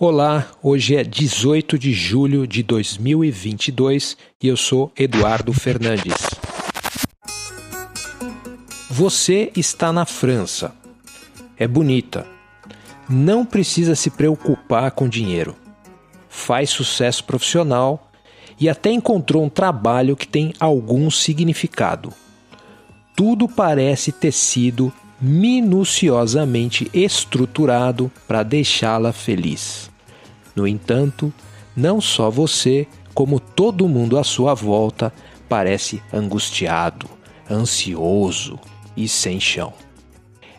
Olá, hoje é 18 de julho de 2022 e eu sou Eduardo Fernandes. Você está na França. É bonita. Não precisa se preocupar com dinheiro. Faz sucesso profissional e até encontrou um trabalho que tem algum significado. Tudo parece ter sido minuciosamente estruturado para deixá-la feliz. No entanto, não só você, como todo mundo à sua volta parece angustiado, ansioso e sem chão.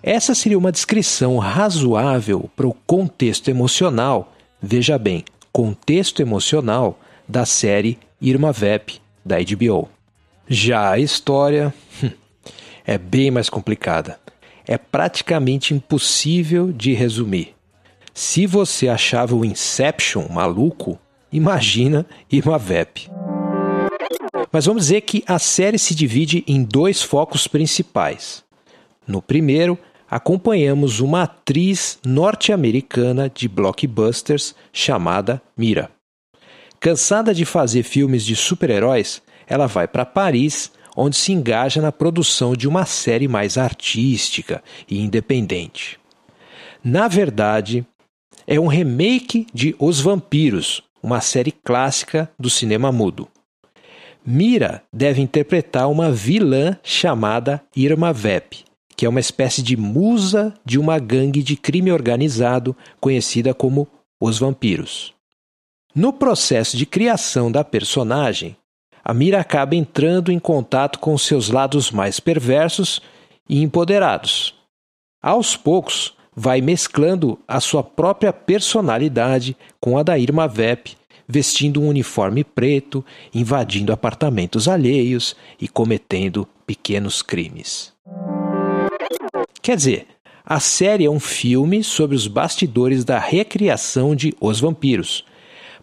Essa seria uma descrição razoável para o contexto emocional, veja bem, contexto emocional da série Irma Vep da HBO. Já a história hum, é bem mais complicada é praticamente impossível de resumir. Se você achava o Inception maluco, imagina Imavep. Mas vamos dizer que a série se divide em dois focos principais. No primeiro, acompanhamos uma atriz norte-americana de blockbusters chamada Mira. Cansada de fazer filmes de super-heróis, ela vai para Paris onde se engaja na produção de uma série mais artística e independente. Na verdade, é um remake de Os Vampiros, uma série clássica do cinema mudo. Mira deve interpretar uma vilã chamada Irma Vep, que é uma espécie de musa de uma gangue de crime organizado conhecida como Os Vampiros. No processo de criação da personagem, a Mira acaba entrando em contato com seus lados mais perversos e empoderados. Aos poucos, vai mesclando a sua própria personalidade com a da Irma Vep, vestindo um uniforme preto, invadindo apartamentos alheios e cometendo pequenos crimes. Quer dizer, a série é um filme sobre os bastidores da recriação de Os Vampiros,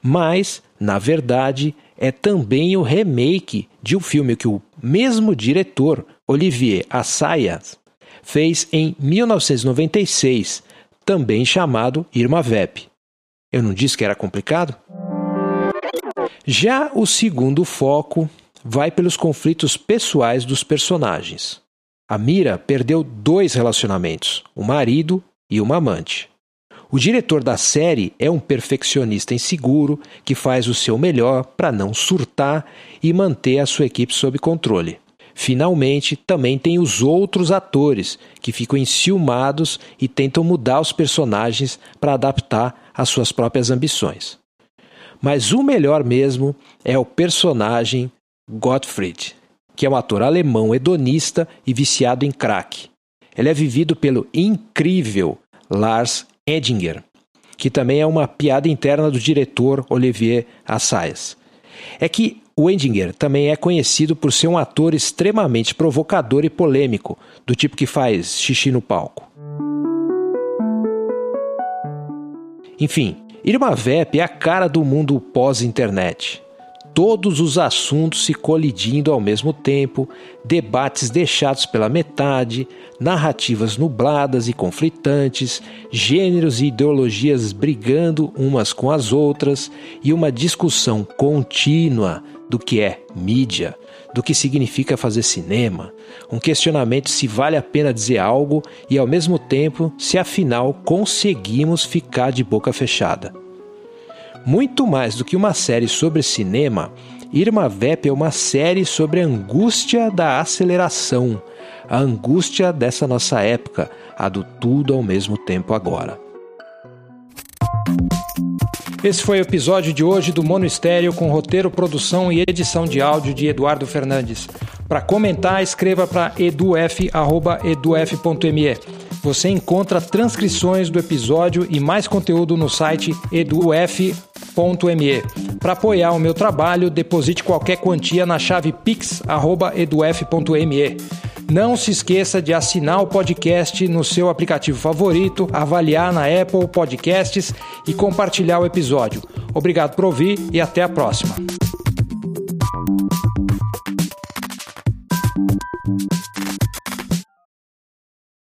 mas, na verdade, é também o remake de um filme que o mesmo diretor, Olivier Assayas, fez em 1996, também chamado Irma Vep. Eu não disse que era complicado? Já o segundo foco vai pelos conflitos pessoais dos personagens. A Mira perdeu dois relacionamentos, um marido e uma amante. O diretor da série é um perfeccionista inseguro que faz o seu melhor para não surtar e manter a sua equipe sob controle. Finalmente, também tem os outros atores que ficam enciumados e tentam mudar os personagens para adaptar às suas próprias ambições. Mas o melhor mesmo é o personagem Gottfried, que é um ator alemão hedonista e viciado em crack. Ele é vivido pelo incrível Lars Edinger, que também é uma piada interna do diretor Olivier Assayas. É que o Edinger também é conhecido por ser um ator extremamente provocador e polêmico, do tipo que faz xixi no palco. Enfim, Irma Vep é a cara do mundo pós-internet todos os assuntos se colidindo ao mesmo tempo, debates deixados pela metade, narrativas nubladas e conflitantes, gêneros e ideologias brigando umas com as outras e uma discussão contínua do que é mídia, do que significa fazer cinema, um questionamento se vale a pena dizer algo e ao mesmo tempo se afinal conseguimos ficar de boca fechada. Muito mais do que uma série sobre cinema, Irma Vep é uma série sobre a angústia da aceleração, a angústia dessa nossa época, a do tudo ao mesmo tempo agora. Esse foi o episódio de hoje do Mono Estéreo com roteiro, produção e edição de áudio de Eduardo Fernandes. Para comentar, escreva para eduf.eduf.me. Você encontra transcrições do episódio e mais conteúdo no site eduf.me. Para apoiar o meu trabalho, deposite qualquer quantia na chave pix@eduf.me. Não se esqueça de assinar o podcast no seu aplicativo favorito, avaliar na Apple Podcasts e compartilhar o episódio. Obrigado por ouvir e até a próxima.